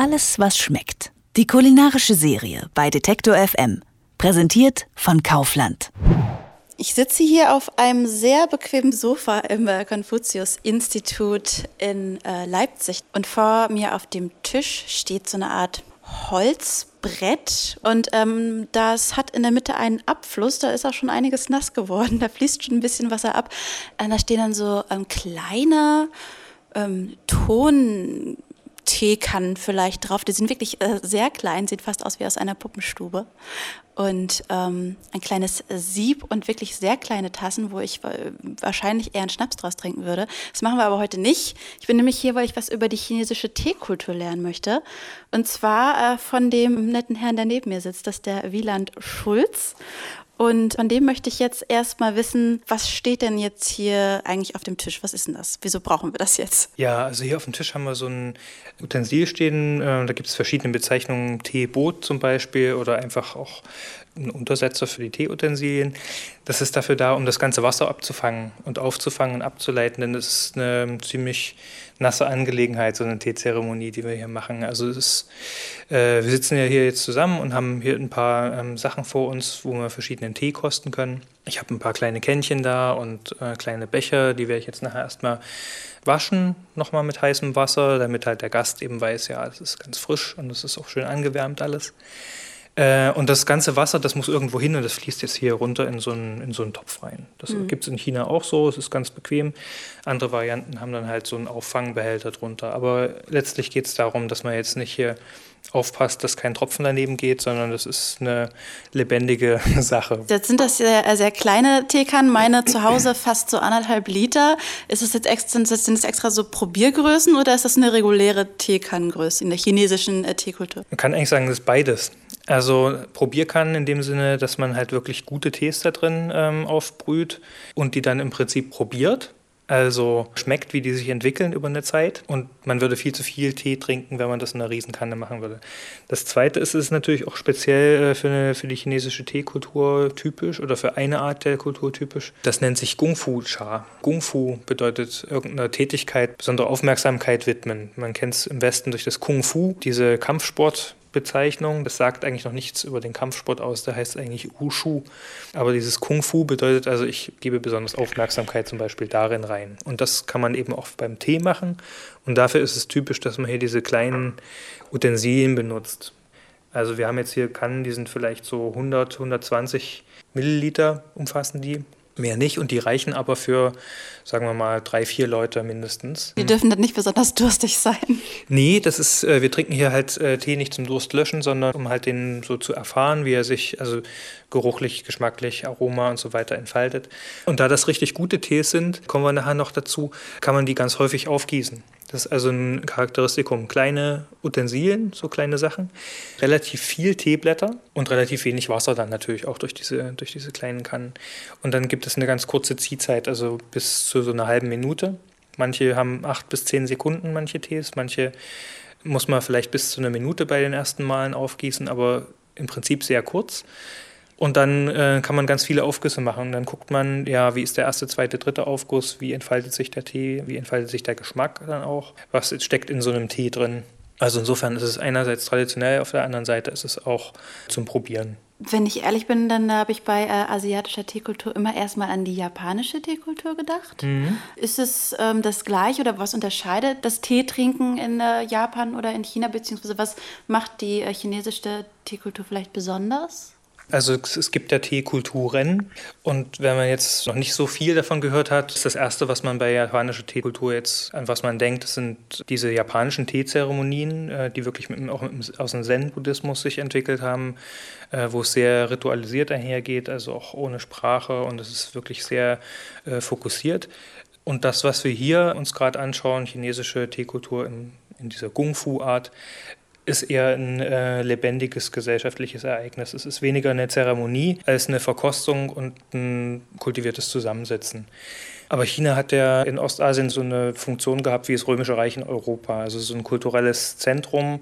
Alles, was schmeckt. Die kulinarische Serie bei Detektor FM. Präsentiert von Kaufland. Ich sitze hier auf einem sehr bequemen Sofa im äh, Konfuzius-Institut in äh, Leipzig. Und vor mir auf dem Tisch steht so eine Art Holzbrett. Und ähm, das hat in der Mitte einen Abfluss. Da ist auch schon einiges nass geworden. Da fließt schon ein bisschen Wasser ab. Und da stehen dann so ähm, kleine ähm, Ton. Teekannen vielleicht drauf. Die sind wirklich äh, sehr klein, sieht fast aus wie aus einer Puppenstube. Und ähm, ein kleines Sieb und wirklich sehr kleine Tassen, wo ich äh, wahrscheinlich eher einen Schnaps draus trinken würde. Das machen wir aber heute nicht. Ich bin nämlich hier, weil ich was über die chinesische Teekultur lernen möchte. Und zwar äh, von dem netten Herrn, der neben mir sitzt, das ist der Wieland Schulz. Und von dem möchte ich jetzt erstmal wissen, was steht denn jetzt hier eigentlich auf dem Tisch? Was ist denn das? Wieso brauchen wir das jetzt? Ja, also hier auf dem Tisch haben wir so ein Utensil stehen. Äh, da gibt es verschiedene Bezeichnungen, Teeboot zum Beispiel oder einfach auch ein Untersetzer für die Teeutensilien. Das ist dafür da, um das ganze Wasser abzufangen und aufzufangen und abzuleiten, denn das ist eine ziemlich nasse Angelegenheit, so eine Teezeremonie, die wir hier machen. Also es ist, äh, wir sitzen ja hier jetzt zusammen und haben hier ein paar ähm, Sachen vor uns, wo wir verschiedenen Tee kosten können. Ich habe ein paar kleine Kännchen da und äh, kleine Becher, die werde ich jetzt nachher erstmal waschen, nochmal mit heißem Wasser, damit halt der Gast eben weiß, ja, es ist ganz frisch und es ist auch schön angewärmt alles. Äh, und das ganze Wasser, das muss irgendwo hin und das fließt jetzt hier runter in so einen, in so einen Topf rein. Das mhm. gibt es in China auch so, es ist ganz bequem. Andere Varianten haben dann halt so einen Auffangbehälter drunter. Aber letztlich geht es darum, dass man jetzt nicht hier aufpasst, dass kein Tropfen daneben geht, sondern das ist eine lebendige Sache. Jetzt sind das sehr, sehr kleine Teekannen, meine zu Hause fast so anderthalb Liter. Ist das jetzt extra, sind das extra so Probiergrößen oder ist das eine reguläre Teekannengröße in der chinesischen äh, Teekultur? Man kann eigentlich sagen, das ist beides. Also Probierkannen in dem Sinne, dass man halt wirklich gute Tees da drin ähm, aufbrüht und die dann im Prinzip probiert. Also schmeckt, wie die sich entwickeln über eine Zeit. Und man würde viel zu viel Tee trinken, wenn man das in einer Riesenkanne machen würde. Das Zweite ist, es ist natürlich auch speziell äh, für, eine, für die chinesische Teekultur typisch oder für eine Art der Kultur typisch. Das nennt sich Kung Fu Cha. Kung Fu bedeutet irgendeiner Tätigkeit besondere Aufmerksamkeit widmen. Man kennt es im Westen durch das Kung Fu, diese Kampfsport Bezeichnung. Das sagt eigentlich noch nichts über den Kampfsport aus, der heißt eigentlich Wushu. Aber dieses Kung Fu bedeutet also, ich gebe besonders Aufmerksamkeit zum Beispiel darin rein. Und das kann man eben auch beim Tee machen. Und dafür ist es typisch, dass man hier diese kleinen Utensilien benutzt. Also wir haben jetzt hier Kannen, die sind vielleicht so 100, 120 Milliliter umfassen die mehr nicht und die reichen aber für, sagen wir mal, drei, vier Leute mindestens. Die dürfen dann nicht besonders durstig sein. Nee, das ist, äh, wir trinken hier halt äh, Tee nicht zum Durst löschen, sondern um halt den so zu erfahren, wie er sich, also geruchlich, geschmacklich, Aroma und so weiter entfaltet. Und da das richtig gute Tees sind, kommen wir nachher noch dazu, kann man die ganz häufig aufgießen. Das ist also ein Charakteristikum. Kleine Utensilien, so kleine Sachen, relativ viel Teeblätter und relativ wenig Wasser dann natürlich auch durch diese, durch diese kleinen Kannen. Und dann gibt es eine ganz kurze Ziehzeit, also bis zu so einer halben Minute. Manche haben acht bis zehn Sekunden, manche Tees, manche muss man vielleicht bis zu einer Minute bei den ersten Malen aufgießen, aber im Prinzip sehr kurz. Und dann äh, kann man ganz viele Aufgüsse machen. Und dann guckt man, ja, wie ist der erste, zweite, dritte Aufguss, wie entfaltet sich der Tee, wie entfaltet sich der Geschmack dann auch, was steckt in so einem Tee drin. Also insofern ist es einerseits traditionell, auf der anderen Seite ist es auch zum Probieren. Wenn ich ehrlich bin, dann habe ich bei äh, asiatischer Teekultur immer erstmal an die japanische Teekultur gedacht. Mhm. Ist es ähm, das gleiche oder was unterscheidet das Teetrinken in äh, Japan oder in China, beziehungsweise was macht die äh, chinesische Teekultur vielleicht besonders? Also es gibt ja Teekulturen und wenn man jetzt noch nicht so viel davon gehört hat, ist das Erste, was man bei japanischer Teekultur jetzt, an was man denkt, sind diese japanischen Teezeremonien, äh, die wirklich mit, auch aus dem Zen-Buddhismus sich entwickelt haben, äh, wo es sehr ritualisiert einhergeht, also auch ohne Sprache und es ist wirklich sehr äh, fokussiert. Und das, was wir hier uns gerade anschauen, chinesische Teekultur in, in dieser Kung-Fu-Art, ist eher ein äh, lebendiges gesellschaftliches Ereignis. Es ist weniger eine Zeremonie als eine Verkostung und ein kultiviertes Zusammensetzen. Aber China hat ja in Ostasien so eine Funktion gehabt wie das Römische Reich in Europa, also so ein kulturelles Zentrum.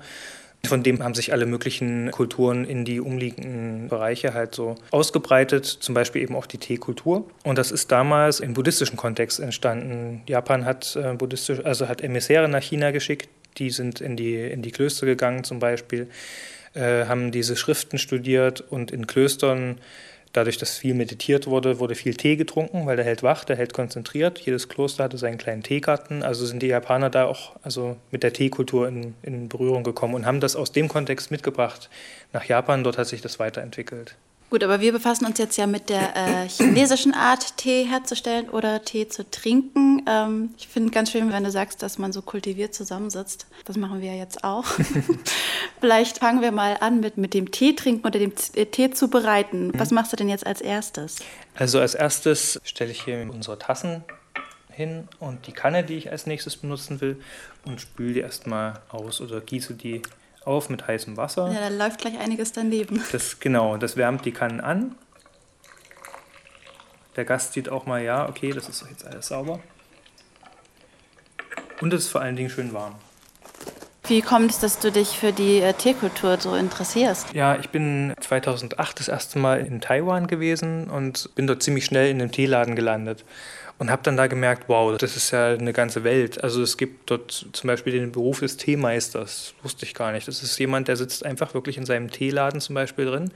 Von dem haben sich alle möglichen Kulturen in die umliegenden Bereiche halt so ausgebreitet, zum Beispiel eben auch die Teekultur. Und das ist damals im buddhistischen Kontext entstanden. Japan hat äh, buddhistisch, also hat Emissäre nach China geschickt, Die sind in die, in die Klöster gegangen zum Beispiel, äh, haben diese Schriften studiert und in Klöstern Dadurch, dass viel meditiert wurde, wurde viel Tee getrunken, weil der hält wach, der hält konzentriert. Jedes Kloster hatte seinen kleinen Teegarten. Also sind die Japaner da auch also mit der Teekultur in, in Berührung gekommen und haben das aus dem Kontext mitgebracht nach Japan. Dort hat sich das weiterentwickelt. Gut, aber wir befassen uns jetzt ja mit der äh, chinesischen Art, Tee herzustellen oder Tee zu trinken. Ähm, ich finde ganz schön, wenn du sagst, dass man so kultiviert zusammensitzt. Das machen wir ja jetzt auch. Vielleicht fangen wir mal an mit, mit dem Tee trinken oder dem äh, Tee zubereiten. Was machst du denn jetzt als erstes? Also als erstes stelle ich hier unsere Tassen hin und die Kanne, die ich als nächstes benutzen will, und spüle die erstmal aus oder gieße die auf mit heißem Wasser. Ja, da läuft gleich einiges daneben. Das, genau, das wärmt die Kannen an. Der Gast sieht auch mal, ja, okay, das ist jetzt alles sauber. Und es ist vor allen Dingen schön warm. Wie kommt es, dass du dich für die äh, Teekultur so interessierst? Ja, ich bin 2008 das erste Mal in Taiwan gewesen und bin dort ziemlich schnell in einem Teeladen gelandet und habe dann da gemerkt, wow, das ist ja eine ganze Welt. Also es gibt dort zum Beispiel den Beruf des Teemeisters, wusste ich gar nicht. Das ist jemand, der sitzt einfach wirklich in seinem Teeladen zum Beispiel drin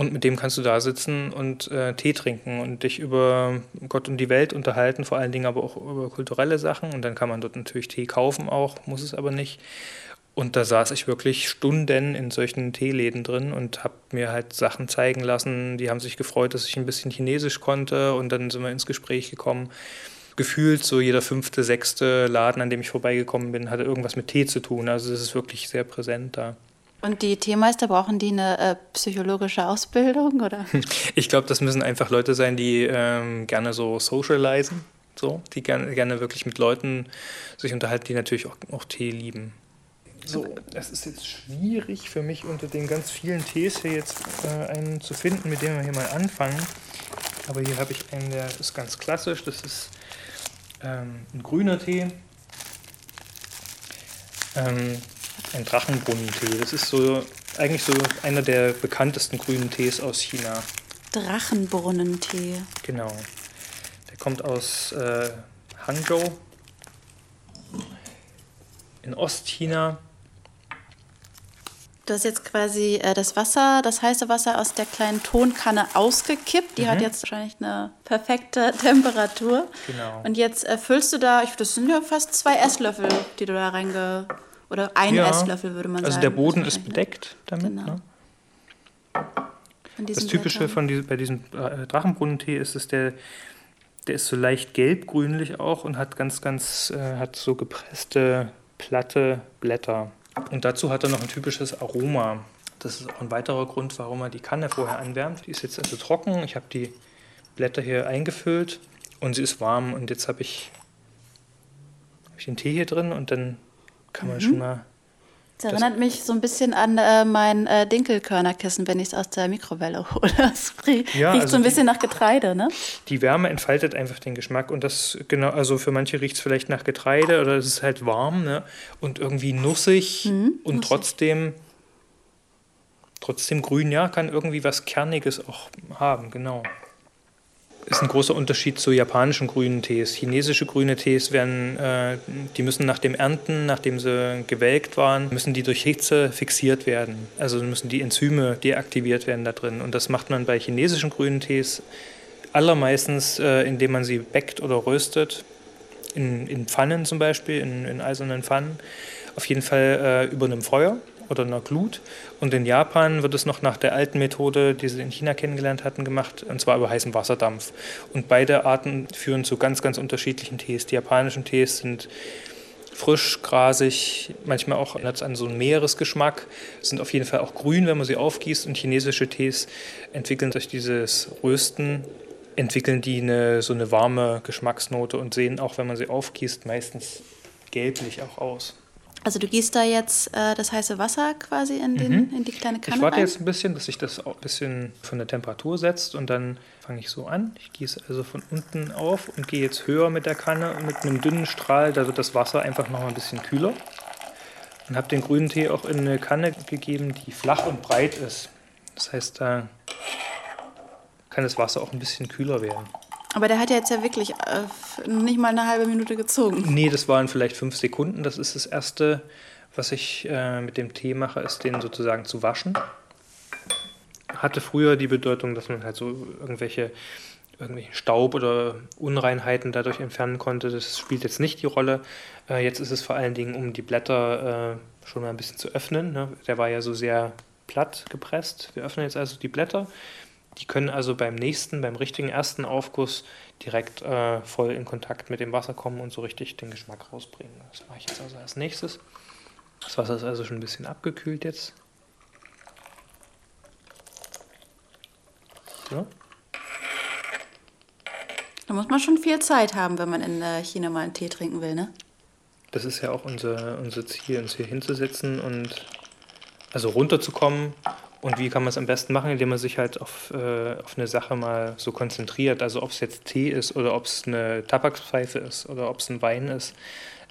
und mit dem kannst du da sitzen und äh, Tee trinken und dich über Gott und die Welt unterhalten, vor allen Dingen aber auch über kulturelle Sachen. Und dann kann man dort natürlich Tee kaufen auch, muss es aber nicht. Und da saß ich wirklich Stunden in solchen Teeläden drin und habe mir halt Sachen zeigen lassen. Die haben sich gefreut, dass ich ein bisschen Chinesisch konnte und dann sind wir ins Gespräch gekommen. Gefühlt so jeder fünfte, sechste Laden, an dem ich vorbeigekommen bin, hatte irgendwas mit Tee zu tun. Also es ist wirklich sehr präsent da. Und die Teemeister brauchen die eine äh, psychologische Ausbildung oder? Ich glaube, das müssen einfach Leute sein, die ähm, gerne so socialisen, so, die gerne, gerne wirklich mit Leuten sich unterhalten, die natürlich auch, auch Tee lieben. So, es ist jetzt schwierig für mich unter den ganz vielen Tees hier jetzt äh, einen zu finden, mit dem wir hier mal anfangen. Aber hier habe ich einen, der ist ganz klassisch. Das ist ähm, ein grüner Tee. Ähm, ein Drachenbrunnentee. Das ist so eigentlich so einer der bekanntesten grünen Tees aus China. Drachenbrunnentee. Genau. Der kommt aus äh, Hangzhou in Ostchina Du hast jetzt quasi äh, das Wasser, das heiße Wasser aus der kleinen Tonkanne ausgekippt. Die mhm. hat jetzt wahrscheinlich eine perfekte Temperatur. Genau. Und jetzt äh, füllst du da, ich, das sind ja fast zwei Esslöffel, die du da reinge... Oder ein ja. Esslöffel würde man also sagen. Also der Boden ist bedeckt damit. Genau. Ne? Das Typische von diesem, bei diesem äh, Drachenbrunnentee ist es, der, der ist so leicht gelbgrünlich auch und hat ganz, ganz, äh, hat so gepresste, platte Blätter. Und dazu hat er noch ein typisches Aroma. Das ist auch ein weiterer Grund, warum er die Kanne vorher anwärmt. Die ist jetzt also trocken. Ich habe die Blätter hier eingefüllt und sie ist warm. Und jetzt habe ich, hab ich den Tee hier drin und dann kann man mhm. schon mal das erinnert mich so ein bisschen an äh, mein äh, Dinkelkörnerkissen, wenn ich es aus der Mikrowelle hole. Das riecht ja, also so ein bisschen die, nach Getreide, ne? Die Wärme entfaltet einfach den Geschmack und das genau, also für manche riecht es vielleicht nach Getreide oder es ist halt warm, ne? Und irgendwie nussig mhm, und nussig. trotzdem trotzdem grün, ja, kann irgendwie was Kerniges auch haben, genau ist ein großer Unterschied zu japanischen grünen Tees. Chinesische grüne Tees werden, äh, die müssen nach dem Ernten, nachdem sie gewelkt waren, müssen die durch Hitze fixiert werden. Also müssen die Enzyme deaktiviert werden da drin. Und das macht man bei chinesischen grünen Tees allermeistens, äh, indem man sie backt oder röstet. In, in Pfannen zum Beispiel, in, in eisernen Pfannen. Auf jeden Fall äh, über einem Feuer oder einer Glut. Und in Japan wird es noch nach der alten Methode, die sie in China kennengelernt hatten, gemacht, und zwar über heißen Wasserdampf. Und beide Arten führen zu ganz, ganz unterschiedlichen Tees. Die japanischen Tees sind frisch, grasig, manchmal auch an so einen Meeresgeschmack, sind auf jeden Fall auch grün, wenn man sie aufgießt. Und chinesische Tees entwickeln durch dieses Rösten entwickeln die eine, so eine warme Geschmacksnote und sehen auch, wenn man sie aufgießt, meistens gelblich auch aus. Also du gießt da jetzt äh, das heiße Wasser quasi in, den, mhm. in die kleine Kanne Ich warte rein? jetzt ein bisschen, dass sich das auch ein bisschen von der Temperatur setzt und dann fange ich so an. Ich gieße also von unten auf und gehe jetzt höher mit der Kanne und mit einem dünnen Strahl, da wird das Wasser einfach noch mal ein bisschen kühler. Und habe den grünen Tee auch in eine Kanne gegeben, die flach und breit ist. Das heißt, da kann das Wasser auch ein bisschen kühler werden. Aber der hat ja jetzt ja wirklich äh, nicht mal eine halbe Minute gezogen. Nee, das waren vielleicht fünf Sekunden. Das ist das Erste, was ich äh, mit dem Tee mache, ist den sozusagen zu waschen. Hatte früher die Bedeutung, dass man halt so irgendwelche irgendwelchen Staub oder Unreinheiten dadurch entfernen konnte. Das spielt jetzt nicht die Rolle. Äh, jetzt ist es vor allen Dingen, um die Blätter äh, schon mal ein bisschen zu öffnen. Ne? Der war ja so sehr platt gepresst. Wir öffnen jetzt also die Blätter. Die können also beim nächsten, beim richtigen ersten Aufguss direkt äh, voll in Kontakt mit dem Wasser kommen und so richtig den Geschmack rausbringen. Das mache ich jetzt also als nächstes. Das Wasser ist also schon ein bisschen abgekühlt jetzt. So. Da muss man schon viel Zeit haben, wenn man in äh, China mal einen Tee trinken will, ne? Das ist ja auch unser, unser Ziel, uns hier hinzusetzen und also runterzukommen. Und wie kann man es am besten machen, indem man sich halt auf, äh, auf eine Sache mal so konzentriert. Also ob es jetzt Tee ist oder ob es eine Tabakspfeife ist oder ob es ein Wein ist,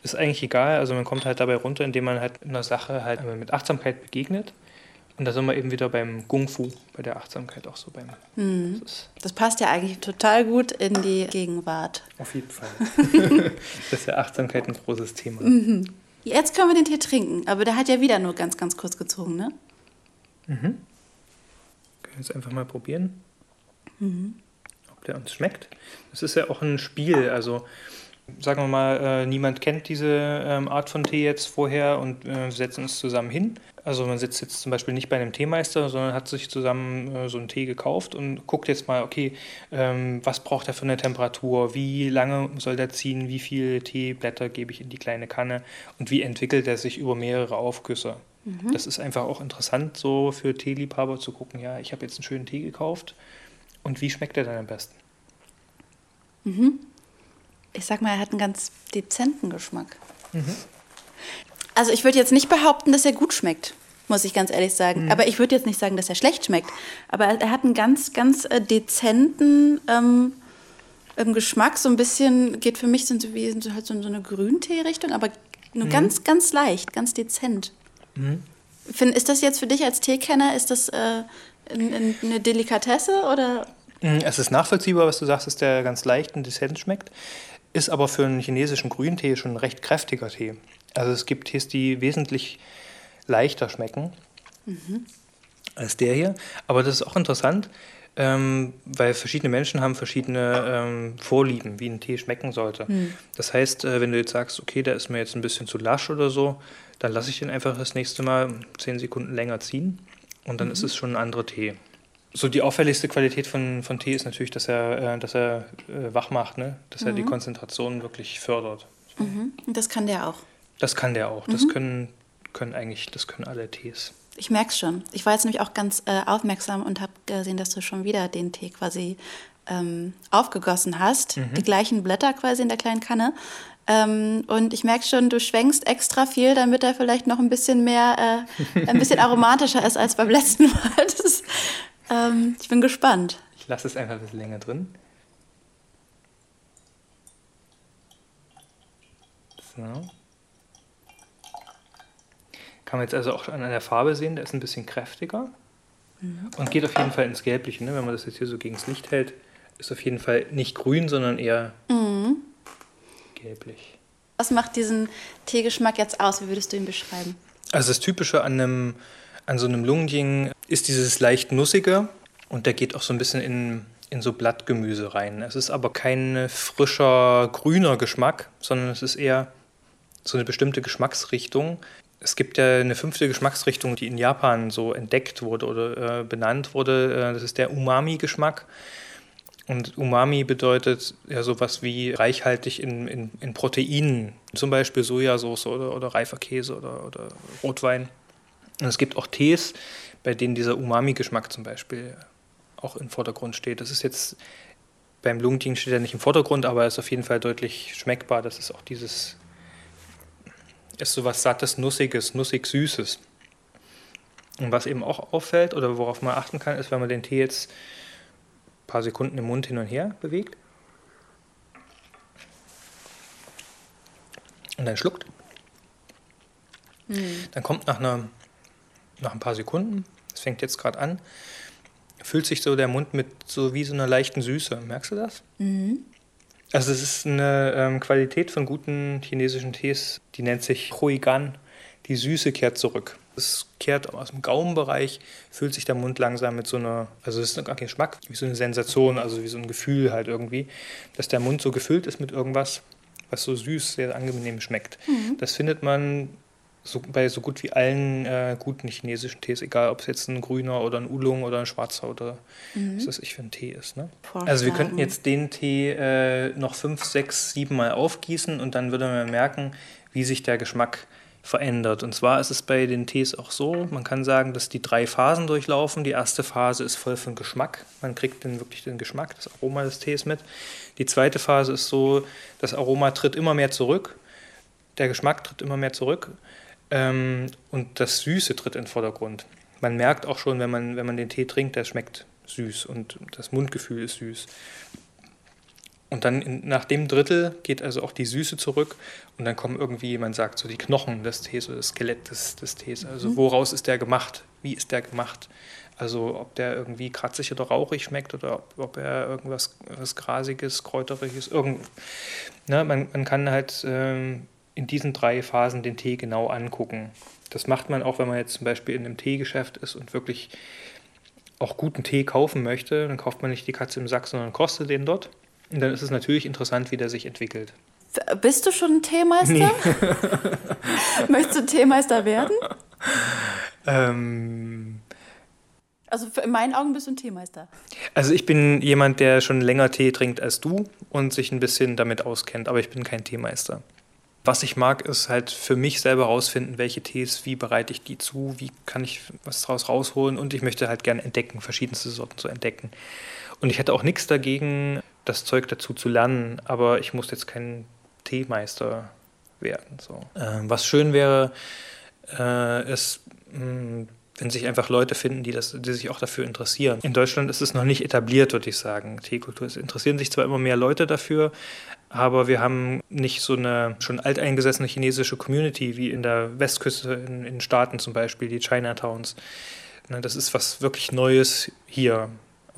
ist eigentlich egal. Also man kommt halt dabei runter, indem man halt einer Sache halt mit Achtsamkeit begegnet und da sind wir eben wieder beim Kung Fu, bei der Achtsamkeit auch so beim. Mhm. Das, das, passt ja eigentlich total gut in die Gegenwart. Auf jeden Fall. das ist ja Achtsamkeit ein großes Thema. Mhm. Jetzt können wir den Tee trinken, aber der hat ja wieder nur ganz, ganz kurz gezogen, ne? Mhm. Können wir jetzt einfach mal probieren, mhm. ob der uns schmeckt. Das ist ja auch ein Spiel, also sagen wir mal, äh, niemand kennt diese ähm, Art von Tee jetzt vorher und äh, setzen uns zusammen hin. Also man sitzt jetzt zum Beispiel nicht bei einem Teemeister, sondern hat sich zusammen äh, so einen Tee gekauft und guckt jetzt mal, okay, ähm, was braucht er für eine Temperatur, wie lange soll der ziehen, wie viele Teeblätter gebe ich in die kleine Kanne und wie entwickelt er sich über mehrere Aufgüsse. Mhm. Das ist einfach auch interessant so für Teeliebhaber zu gucken, ja, ich habe jetzt einen schönen Tee gekauft und wie schmeckt er dann am besten? Mhm ich sag mal, er hat einen ganz dezenten Geschmack. Mhm. Also ich würde jetzt nicht behaupten, dass er gut schmeckt, muss ich ganz ehrlich sagen. Mhm. Aber ich würde jetzt nicht sagen, dass er schlecht schmeckt. Aber er hat einen ganz, ganz äh, dezenten ähm, ähm, Geschmack. So ein bisschen, geht für mich so, wie, so, halt so in so eine Grüntee-Richtung, aber nur mhm. ganz, ganz leicht, ganz dezent. Mhm. Find, ist das jetzt für dich als Teekenner, ist das äh, eine Delikatesse oder? Mhm, es ist nachvollziehbar, was du sagst, dass der ganz leicht und dezent schmeckt ist aber für einen chinesischen Grüntee schon ein recht kräftiger Tee. Also es gibt Tees, die wesentlich leichter schmecken mhm. als der hier. Aber das ist auch interessant, ähm, weil verschiedene Menschen haben verschiedene ähm, Vorlieben, wie ein Tee schmecken sollte. Mhm. Das heißt, äh, wenn du jetzt sagst, okay, der ist mir jetzt ein bisschen zu lasch oder so, dann lasse ich den einfach das nächste Mal zehn Sekunden länger ziehen und dann mhm. ist es schon ein anderer Tee. So die auffälligste Qualität von, von Tee ist natürlich, dass er, äh, dass er äh, wach macht, ne? dass mhm. er die mhm. Konzentration wirklich fördert. So. Mhm. Das kann der auch. Das kann der auch. Mhm. Das können, können eigentlich, das können alle Tees. Ich merke es schon. Ich war jetzt nämlich auch ganz äh, aufmerksam und habe gesehen, dass du schon wieder den Tee quasi ähm, aufgegossen hast. Mhm. Die gleichen Blätter quasi in der kleinen Kanne. Ähm, und ich merke schon, du schwenkst extra viel, damit er vielleicht noch ein bisschen mehr, äh, ein bisschen aromatischer ist als beim letzten Mal. Das ähm, ich bin gespannt. Ich lasse es einfach ein bisschen länger drin. So. Kann man jetzt also auch an der Farbe sehen, der ist ein bisschen kräftiger mhm. und geht auf jeden Fall ins Gelbliche. Ne? Wenn man das jetzt hier so gegen das Licht hält, ist auf jeden Fall nicht grün, sondern eher mhm. Gelblich. Was macht diesen Teegeschmack jetzt aus? Wie würdest du ihn beschreiben? Also das Typische an einem an so einem Lungenjing ist dieses leicht nussige und der geht auch so ein bisschen in, in so Blattgemüse rein. Es ist aber kein frischer, grüner Geschmack, sondern es ist eher so eine bestimmte Geschmacksrichtung. Es gibt ja eine fünfte Geschmacksrichtung, die in Japan so entdeckt wurde oder äh, benannt wurde. Äh, das ist der Umami-Geschmack. Und Umami bedeutet ja sowas wie reichhaltig in, in, in Proteinen, zum Beispiel Sojasauce oder, oder reifer Käse oder, oder Rotwein. Und es gibt auch Tees, bei denen dieser Umami-Geschmack zum Beispiel auch im Vordergrund steht. Das ist jetzt beim Lungenting steht er nicht im Vordergrund, aber er ist auf jeden Fall deutlich schmeckbar. Das ist auch dieses, ist so was sattes, nussiges, nussig süßes. Und was eben auch auffällt oder worauf man achten kann, ist, wenn man den Tee jetzt paar Sekunden im Mund hin und her bewegt und dann schluckt, mhm. dann kommt nach einer nach ein paar Sekunden, es fängt jetzt gerade an, füllt sich so der Mund mit so wie so einer leichten Süße. Merkst du das? Mhm. Also es ist eine ähm, Qualität von guten chinesischen Tees, die nennt sich Huigan. Die Süße kehrt zurück. Es kehrt aus dem Gaumenbereich, füllt sich der Mund langsam mit so einer, also es ist gar kein Geschmack, wie so eine Sensation, also wie so ein Gefühl halt irgendwie, dass der Mund so gefüllt ist mit irgendwas, was so süß, sehr angenehm schmeckt. Mhm. Das findet man so, bei so gut wie allen äh, guten chinesischen Tees, egal ob es jetzt ein grüner oder ein Oolong oder ein schwarzer oder mhm. was das ich für ein Tee ist. Ne? Also wir könnten jetzt den Tee äh, noch fünf, sechs, sieben Mal aufgießen und dann würde man merken, wie sich der Geschmack verändert. Und zwar ist es bei den Tees auch so, man kann sagen, dass die drei Phasen durchlaufen. Die erste Phase ist voll von Geschmack. Man kriegt dann wirklich den Geschmack, das Aroma des Tees mit. Die zweite Phase ist so, das Aroma tritt immer mehr zurück. Der Geschmack tritt immer mehr zurück. Ähm, und das Süße tritt in den Vordergrund. Man merkt auch schon, wenn man, wenn man den Tee trinkt, der schmeckt süß und das Mundgefühl ist süß. Und dann in, nach dem Drittel geht also auch die Süße zurück und dann kommen irgendwie, man sagt so die Knochen des Tees oder das Skelett des, des Tees. Also mhm. woraus ist der gemacht? Wie ist der gemacht? Also ob der irgendwie kratzig oder rauchig schmeckt oder ob, ob er irgendwas was Grasiges, Kräuteriges, irgend. Ne, man, man kann halt ähm, in diesen drei Phasen den Tee genau angucken. Das macht man auch, wenn man jetzt zum Beispiel in einem Teegeschäft ist und wirklich auch guten Tee kaufen möchte. Dann kauft man nicht die Katze im Sack, sondern kostet den dort. Und dann ist es natürlich interessant, wie der sich entwickelt. Bist du schon ein Teemeister? Nee. Möchtest du Teemeister werden? Ähm, also in meinen Augen bist du ein Teemeister. Also ich bin jemand, der schon länger Tee trinkt als du und sich ein bisschen damit auskennt, aber ich bin kein Teemeister. Was ich mag, ist halt für mich selber herausfinden, welche Tees, wie bereite ich die zu, wie kann ich was daraus rausholen und ich möchte halt gerne entdecken, verschiedenste Sorten zu entdecken. Und ich hätte auch nichts dagegen, das Zeug dazu zu lernen, aber ich muss jetzt kein Teemeister werden. So. Ähm, was schön wäre, äh, ist, mh, hm, wenn sich einfach Leute finden, die, das, die sich auch dafür interessieren. In Deutschland ist es noch nicht etabliert, würde ich sagen, Teekultur. Es interessieren sich zwar immer mehr Leute dafür, aber wir haben nicht so eine schon alteingesessene chinesische Community wie in der Westküste, in, in Staaten zum Beispiel, die Chinatowns. Ne, das ist was wirklich Neues hier.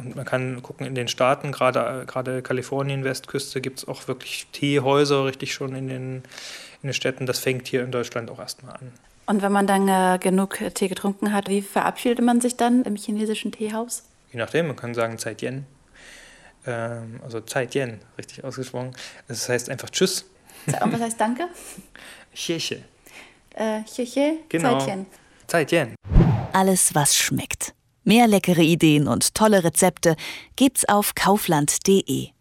Und man kann gucken, in den Staaten, gerade, gerade Kalifornien, Westküste, gibt es auch wirklich Teehäuser richtig schon in den, in den Städten. Das fängt hier in Deutschland auch erstmal an. Und wenn man dann äh, genug Tee getrunken hat, wie verabschiedet man sich dann im chinesischen Teehaus? Je nachdem, man kann sagen Zeit Yen. Ähm, also Zeit Yen, richtig ausgesprochen. Das heißt einfach Tschüss. Und was heißt Danke? Xie Äh, Xie genau. Zeit Yen. Zeit Yen. Alles, was schmeckt. Mehr leckere Ideen und tolle Rezepte gibt's auf kaufland.de.